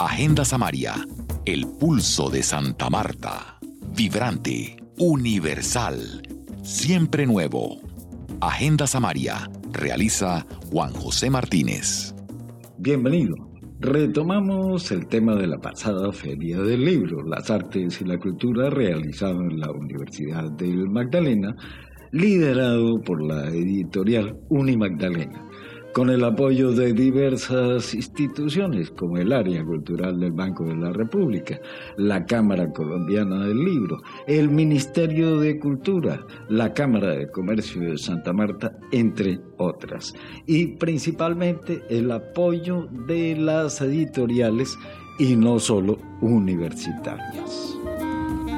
Agenda Samaria, el pulso de Santa Marta. Vibrante, universal, siempre nuevo. Agenda Samaria, realiza Juan José Martínez. Bienvenido. Retomamos el tema de la pasada Feria del Libro, las artes y la cultura realizado en la Universidad del Magdalena, liderado por la editorial Uni Magdalena con el apoyo de diversas instituciones como el Área Cultural del Banco de la República, la Cámara Colombiana del Libro, el Ministerio de Cultura, la Cámara de Comercio de Santa Marta, entre otras, y principalmente el apoyo de las editoriales y no solo universitarias.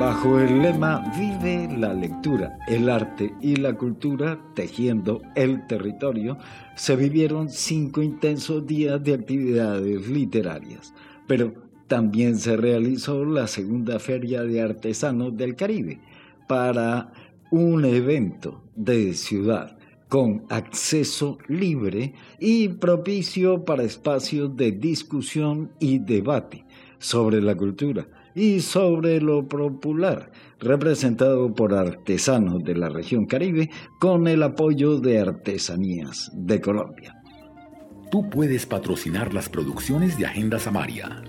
Bajo el lema Vive la lectura, el arte y la cultura tejiendo el territorio, se vivieron cinco intensos días de actividades literarias, pero también se realizó la segunda Feria de Artesanos del Caribe para un evento de ciudad con acceso libre y propicio para espacios de discusión y debate sobre la cultura y sobre lo popular, representado por artesanos de la región Caribe con el apoyo de Artesanías de Colombia. Tú puedes patrocinar las producciones de Agenda Samaria.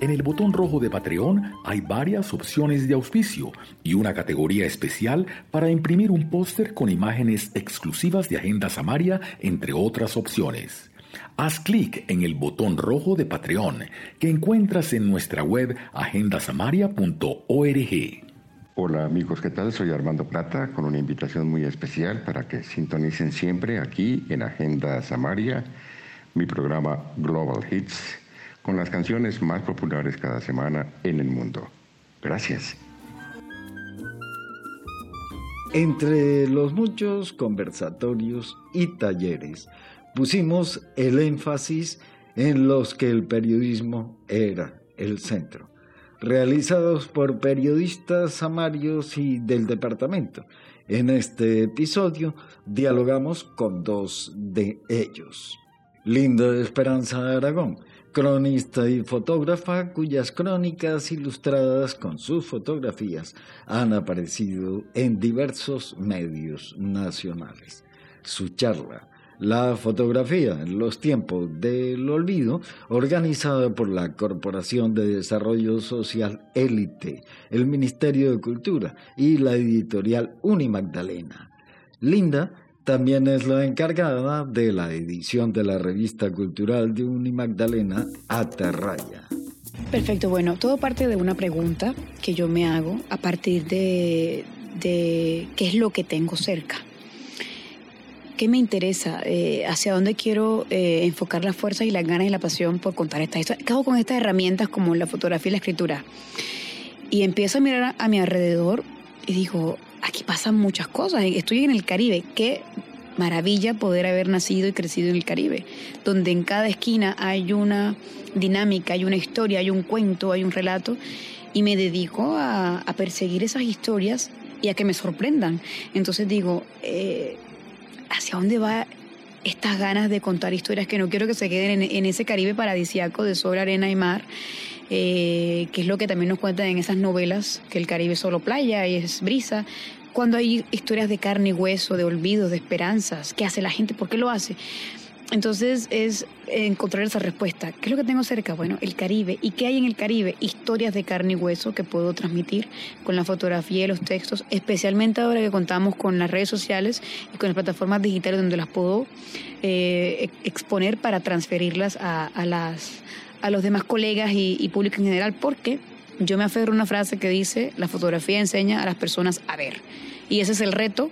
En el botón rojo de Patreon hay varias opciones de auspicio y una categoría especial para imprimir un póster con imágenes exclusivas de Agenda Samaria, entre otras opciones. Haz clic en el botón rojo de Patreon que encuentras en nuestra web agendasamaria.org. Hola amigos, ¿qué tal? Soy Armando Plata con una invitación muy especial para que sintonicen siempre aquí en Agenda Samaria, mi programa Global Hits, con las canciones más populares cada semana en el mundo. Gracias. Entre los muchos conversatorios y talleres, pusimos el énfasis en los que el periodismo era el centro, realizados por periodistas samarios y del departamento. En este episodio dialogamos con dos de ellos. Linda Esperanza Aragón, cronista y fotógrafa cuyas crónicas ilustradas con sus fotografías han aparecido en diversos medios nacionales. Su charla la fotografía en los tiempos del olvido, organizada por la Corporación de Desarrollo Social Élite, el Ministerio de Cultura y la editorial Unimagdalena. Linda también es la encargada de la edición de la revista cultural de Unimagdalena, Aterraya. Perfecto, bueno, todo parte de una pregunta que yo me hago a partir de, de qué es lo que tengo cerca. ¿Qué me interesa? Eh, ¿Hacia dónde quiero eh, enfocar las fuerzas y las ganas y la pasión por contar esta historia? ¿Qué con estas herramientas como la fotografía y la escritura? Y empiezo a mirar a, mi alrededor y digo, aquí pasan muchas cosas. Estoy en el Caribe. Qué maravilla poder haber nacido y crecido en el Caribe, donde en cada esquina hay una dinámica, hay una historia, hay un cuento, hay un relato. Y me dedico a, perseguir esas historias y a que me sorprendan. Entonces digo, eh, hacia dónde va estas ganas de contar historias que no quiero que se queden en, ese Caribe paradisiaco de sobre arena y mar, eh, que es lo que también nos cuentan en esas novelas, que el Caribe es solo playa y es brisa, cuando hay historias de carne y hueso, de olvidos, de esperanzas, ¿qué hace la gente? ¿Por qué lo hace? Entonces es encontrar esa respuesta. ¿Qué es lo que tengo cerca? Bueno, el Caribe. ¿Y qué hay en el Caribe? Historias de carne y hueso que puedo transmitir con la fotografía y los textos, especialmente ahora que contamos con las redes sociales y con las plataformas digitales donde las puedo eh, exponer para transferirlas a, las, a los demás colegas y, y público en general, porque yo me aferro a una frase que dice, la fotografía enseña a las personas a ver. Y ese es el reto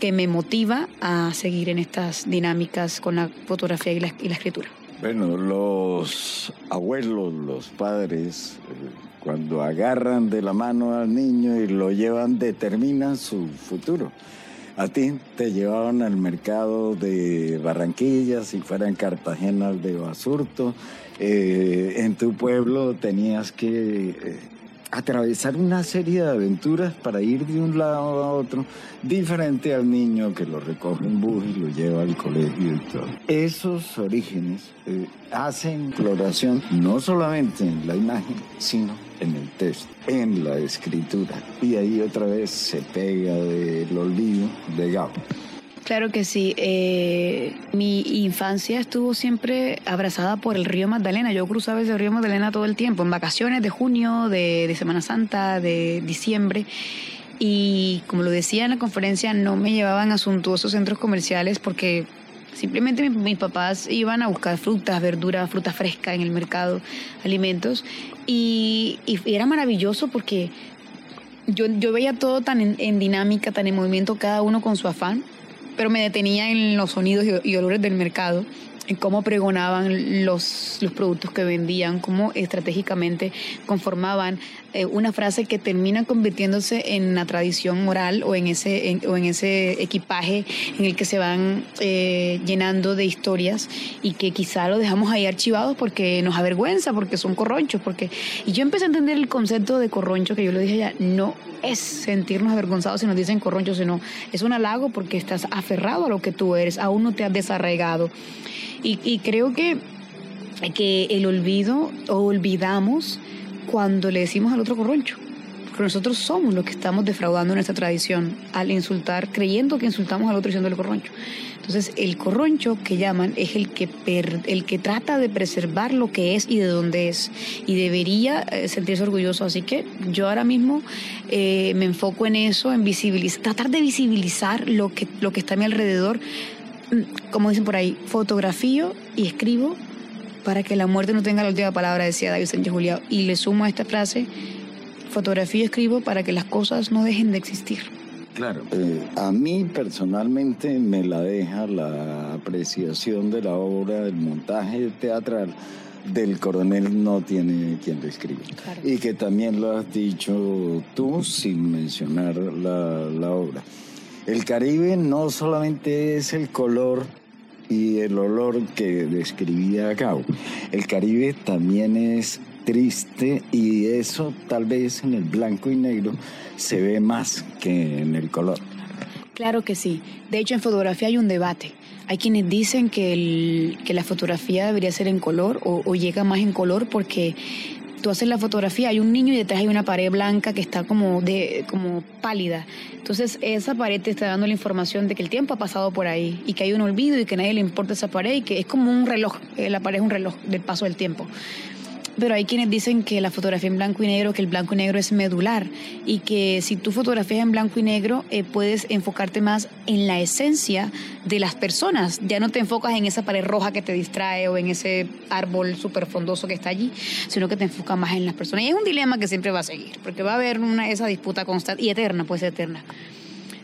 que me motiva a seguir en estas dinámicas con la fotografía y la, escritura? Bueno, los abuelos, los padres, eh, cuando agarran de la mano al niño y lo llevan, determinan su futuro. A ti te llevaban al mercado de Barranquilla, si fuera en Cartagena de Basurto. Eh, en tu pueblo tenías que eh, atravesar una serie de aventuras para ir de un lado a otro, diferente al niño que lo recoge en bus y lo lleva al colegio y todo. Esos orígenes eh, hacen exploración no solamente en la imagen, sino en el texto, en la escritura. Y ahí otra vez se pega del olvido de Gabo. Claro que sí. Eh, mi infancia estuvo siempre abrazada por el río Magdalena. Yo cruzaba ese río Magdalena todo el tiempo, en vacaciones de junio, de, Semana Santa, de diciembre. Y como lo decía en la conferencia, no me llevaban a suntuosos centros comerciales porque simplemente mis, papás iban a buscar frutas, verduras, fruta fresca en el mercado, alimentos. Y, era maravilloso porque yo, yo veía todo tan en dinámica, tan en movimiento, cada uno con su afán pero me detenía en los sonidos y, olores del mercado, en cómo pregonaban los, los productos que vendían, cómo estratégicamente conformaban eh, una frase que termina convirtiéndose en una tradición oral o en ese, o en ese equipaje en el que se van eh, llenando de historias y que quizá lo dejamos ahí archivados porque nos avergüenza, porque son corronchos, porque... Y yo empecé a entender el concepto de corroncho, que yo lo dije ya, no es sentirnos avergonzados si nos dicen corroncho, sino es un halago porque estás aferrado a lo que tú eres, aún no te has desarraigado. Y, creo que, que el olvido olvidamos cuando le decimos al otro corroncho. Porque nosotros somos los que estamos defraudando nuestra tradición al insultar, creyendo que insultamos al otro diciendo el corroncho. Entonces, el corroncho que llaman es el que, el que trata de preservar lo que es y de dónde es. Y debería eh, sentirse orgulloso. Así que yo ahora mismo eh, me enfoco en eso, en visibilizar, tratar de visibilizar lo que, lo que está a mi alrededor. Mm, como dicen por ahí, fotografío y escribo para que la muerte no tenga la última palabra, decía David Sánchez Julián. Y le sumo a esta frase, fotografío y escribo para que las cosas no dejen de existir. Claro, eh, a mí personalmente me la deja la apreciación de la obra, del montaje teatral del coronel no tiene quien lo escriba. Y que también lo has dicho tú sin mencionar la, la obra. El Caribe no solamente es el color y el olor que describía Gao. El Caribe también es triste y eso tal vez en el blanco y negro se ve más que en el color. Claro que sí. De hecho, en fotografía hay un debate. Hay quienes dicen que, el, que la fotografía debería ser en color o, llega más en color porque tú haces la fotografía, hay un niño y detrás hay una pared blanca que está como, de, como pálida. Entonces esa pared te está dando la información de que el tiempo ha pasado por ahí y que hay un olvido y que nadie le importa esa pared y que es como un reloj, eh, la pared es un reloj del paso del tiempo pero hay quienes dicen que la fotografía en blanco y negro, que el blanco y negro es medular y que si tú fotografías en blanco y negro eh, puedes enfocarte más en la esencia de las personas. Ya no te enfocas en esa pared roja que te distrae o en ese árbol súper frondoso que está allí, sino que te enfocas más en las personas. Y es un dilema que siempre va a seguir, porque va a haber una, esa disputa constante y eterna, pues eterna.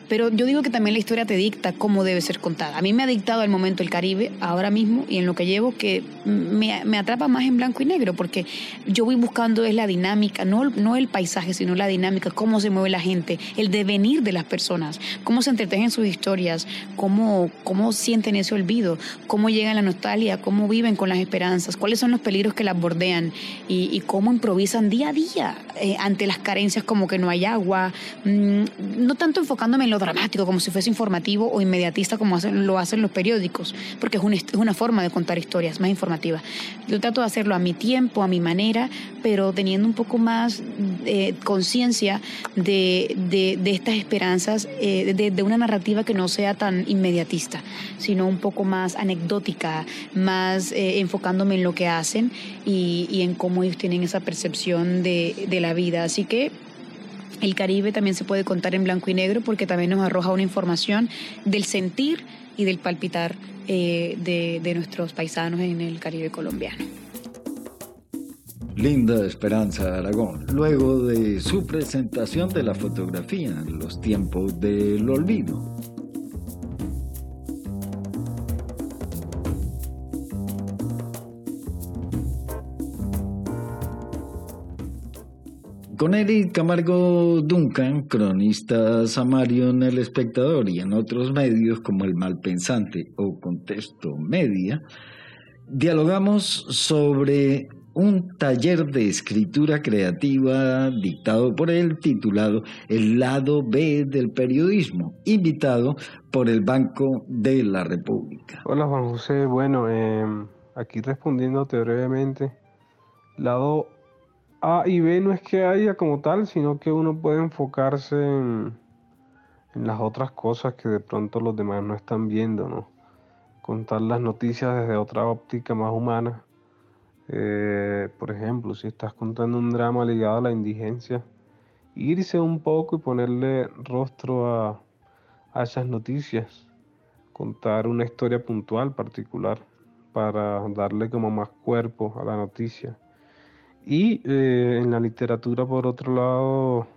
Pero yo digo que también la historia te dicta cómo debe ser contada. A mí me ha dictado el momento el Caribe, ahora mismo, y en lo que llevo, que me, me, atrapa más en blanco y negro, porque yo voy buscando es la dinámica, no, no el paisaje, sino la dinámica, cómo se mueve la gente, el devenir de las personas, cómo se entretejen sus historias, cómo, cómo sienten ese olvido, cómo llegan la nostalgia, cómo viven con las esperanzas, cuáles son los peligros que las bordean y, y cómo improvisan día a día eh, ante las carencias como que no hay agua, mm, no tanto enfocándome en lo dramático, como si fuese informativo o inmediatista como lo hacen los periódicos, porque es una, es una forma de contar historias más informativa. Yo trato de hacerlo a mi tiempo, a mi manera, pero teniendo un poco más eh, conciencia de, de, estas esperanzas, eh, de, una narrativa que no sea tan inmediatista, sino un poco más anecdótica, más eh, enfocándome en lo que hacen y, y, en cómo ellos tienen esa percepción de, de la vida. Así que el Caribe también se puede contar en blanco y negro porque también nos arroja una información del sentir y del palpitar eh, de, de nuestros paisanos en el Caribe colombiano. Linda Esperanza Aragón, luego de su presentación de la fotografía los tiempos del olvido. Con Eric Camargo Duncan, cronista samario en El Espectador y en otros medios como El Malpensante o Contexto Media, dialogamos sobre un taller de escritura creativa dictado por él titulado El lado B del periodismo, invitado por el Banco de la República. Hola Juan José, bueno, em, aquí respondiéndote brevemente, lado A y B no es que haya como tal, sino que uno puede enfocarse en, las otras cosas que de pronto los demás no están viendo, ¿no? Contar las noticias desde otra óptica más humana eh, por ejemplo, si estás contando un drama ligado a la indigencia, irse un poco y ponerle rostro a, esas noticias, contar una historia puntual, particular, para darle como más cuerpo a la noticia. Y eh, en la literatura, por otro lado,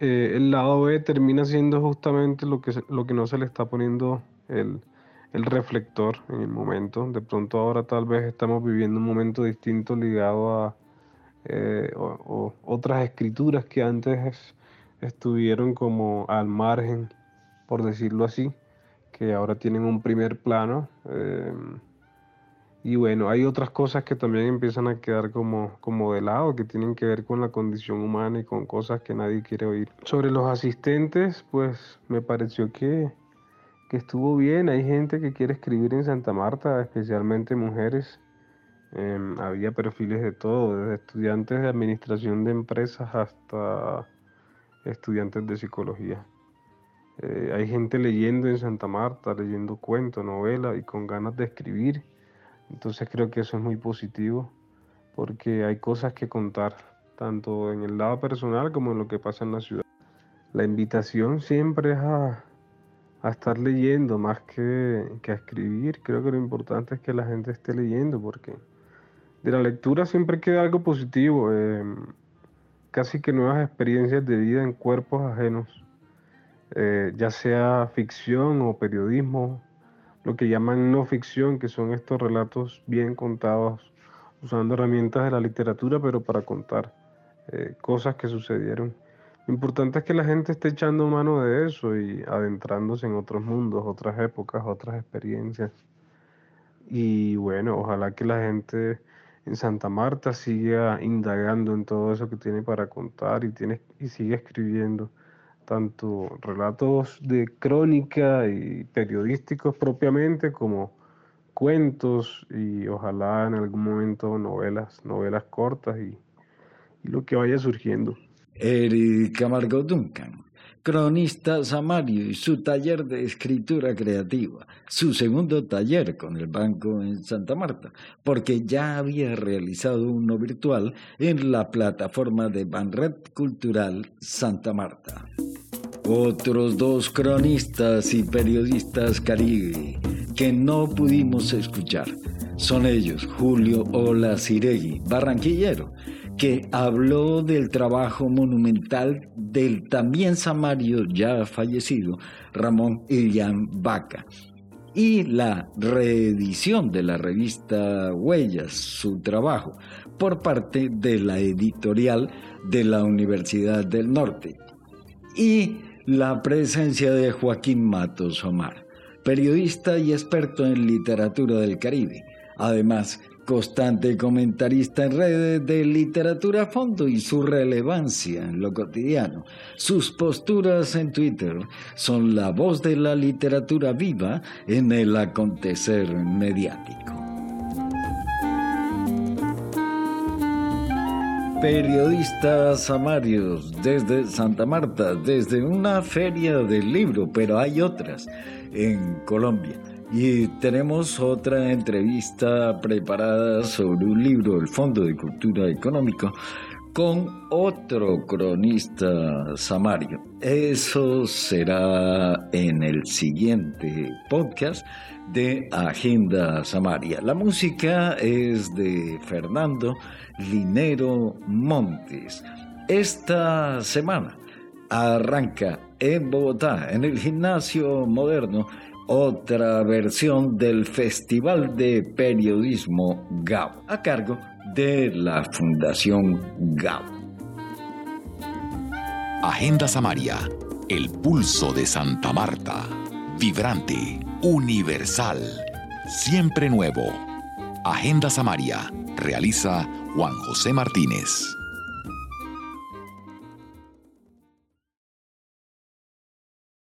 eh, el lado B termina siendo justamente lo que, lo que no se le está poniendo el, el reflector en el momento. De pronto ahora tal vez estamos viviendo un momento distinto ligado a eh, otras escrituras que antes estuvieron como al margen, por decirlo así, que ahora tienen un primer plano. Em, y bueno, hay otras cosas que también empiezan a quedar como, como de lado, que tienen que ver con la condición humana y con cosas que nadie quiere oír. Sobre los asistentes, pues me pareció que estuvo bien. Hay gente que quiere escribir en Santa Marta, especialmente mujeres. Em, había perfiles de todo, desde estudiantes de administración de empresas hasta estudiantes de psicología. Eh, hay gente leyendo en Santa Marta, leyendo cuentos, novelas y con ganas de escribir. Entonces creo que eso es muy positivo porque hay cosas que contar, tanto en el lado personal como en lo que pasa en la ciudad. La invitación siempre es a, a estar leyendo más que, a escribir. Creo que lo importante es que la gente esté leyendo porque de la lectura siempre queda algo positivo, em, casi que nuevas experiencias de vida en cuerpos ajenos, eh, ya sea ficción o periodismo, lo que llaman no ficción, que son estos relatos bien contados, usando herramientas de la literatura, pero para contar eh, cosas que sucedieron. Lo importante es que la gente esté echando mano de eso y adentrándose en otros mundos, otras épocas, otras experiencias. Y bueno, ojalá que la gente en Santa Marta siga indagando en todo eso que tiene para contar y, tiene, y siga escribiendo tanto relatos de crónica y periodísticos propiamente como cuentos y ojalá en algún momento novelas, novelas cortas y, y lo que vaya surgiendo. Eric Camargo Duncan, cronista samario y su taller de escritura creativa, su segundo taller con el banco en Santa Marta, porque ya había realizado uno virtual en la plataforma de Banred Cultural Santa Marta. Otros dos cronistas y periodistas caribe que no pudimos escuchar son ellos Julio Ola Ciregui, barranquillero, que habló del trabajo monumental del también samario ya fallecido Ramón Ilián Vaca y la reedición de la revista Huellas, su trabajo, por parte de la editorial de la Universidad del Norte y la presencia de Joaquín Matos Omar, periodista y experto en literatura del Caribe. Además, constante comentarista en redes de literatura a fondo y su relevancia en lo cotidiano. Sus posturas en Twitter son la voz de la literatura viva en el acontecer mediático. Periodistas samarios desde Santa Marta, desde una feria del libro, pero hay otras en Colombia y tenemos otra entrevista preparada sobre un libro, El Fondo de Cultura Económico, con otro cronista samario. Eso será en el siguiente podcast de Agenda Samaria. La música es de Fernando Linero Montes. Esta semana arranca en Bogotá, en el gimnasio moderno, otra versión del Festival de Periodismo GAO, a cargo de la Fundación GAO. Agenda Samaria, el pulso de Santa Marta, vibrante, universal, siempre nuevo. Agenda Samaria Realiza Juan José Martínez.